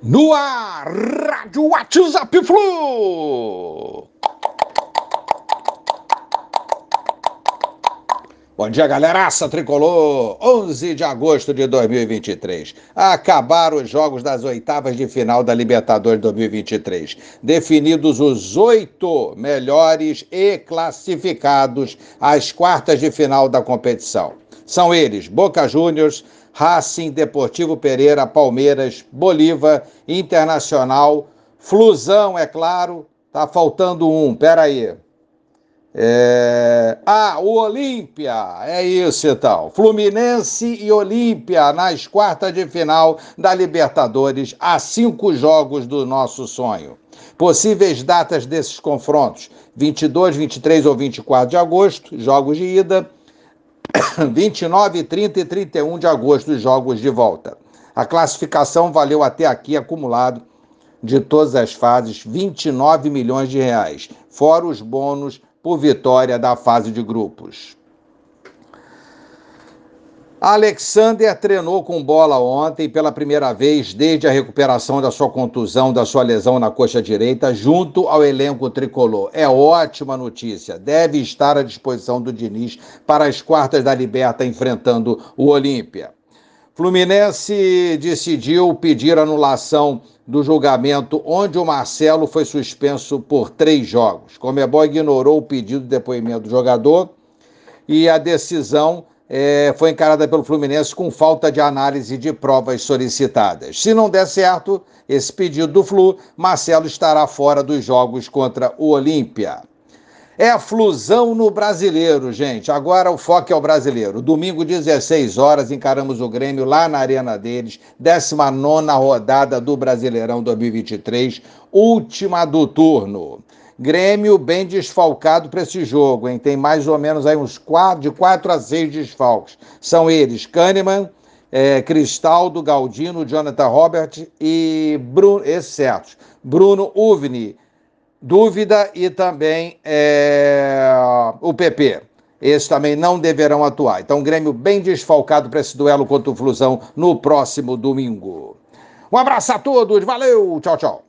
No ar, Rádio WhatsApp Flu! Bom dia, galeraça tricolor! 11 de agosto de 2023. Acabaram os jogos das oitavas de final da Libertadores 2023. Definidos os oito melhores e classificados às quartas de final da competição. São eles: Boca Juniors, Racing, Deportivo Pereira, Palmeiras, Bolívar, Internacional, Flusão, é claro. Tá faltando um, peraí. É... Ah, o Olímpia, é isso então. Fluminense e Olímpia nas quartas de final da Libertadores, a cinco jogos do nosso sonho. Possíveis datas desses confrontos: 22, 23 ou 24 de agosto, jogos de ida. 29, 30 e 31 de agosto, os jogos de volta. A classificação valeu até aqui acumulado de todas as fases 29 milhões de reais, fora os bônus por vitória da fase de grupos. Alexander treinou com bola ontem pela primeira vez desde a recuperação da sua contusão, da sua lesão na coxa direita, junto ao elenco tricolor. É ótima notícia. Deve estar à disposição do Diniz para as quartas da Liberta enfrentando o Olímpia. Fluminense decidiu pedir anulação do julgamento onde o Marcelo foi suspenso por três jogos. Comebol ignorou o pedido de depoimento do jogador e a decisão é, foi encarada pelo Fluminense com falta de análise de provas solicitadas. Se não der certo esse pedido do Flu, Marcelo estará fora dos jogos contra o Olímpia. É a flusão no brasileiro, gente. Agora o foco é o brasileiro. Domingo, 16 horas, encaramos o Grêmio lá na Arena deles, 19 rodada do Brasileirão 2023, última do turno. Grêmio bem desfalcado para esse jogo, hein? Tem mais ou menos aí uns quatro, de quatro a seis desfalques. São eles Kahneman, é, Cristaldo, Galdino, Jonathan Robert e Bruno, esses certos. Bruno Uvni, dúvida e também é, o PP. Esses também não deverão atuar. Então, Grêmio bem desfalcado para esse duelo contra o Flusão no próximo domingo. Um abraço a todos, valeu, tchau, tchau.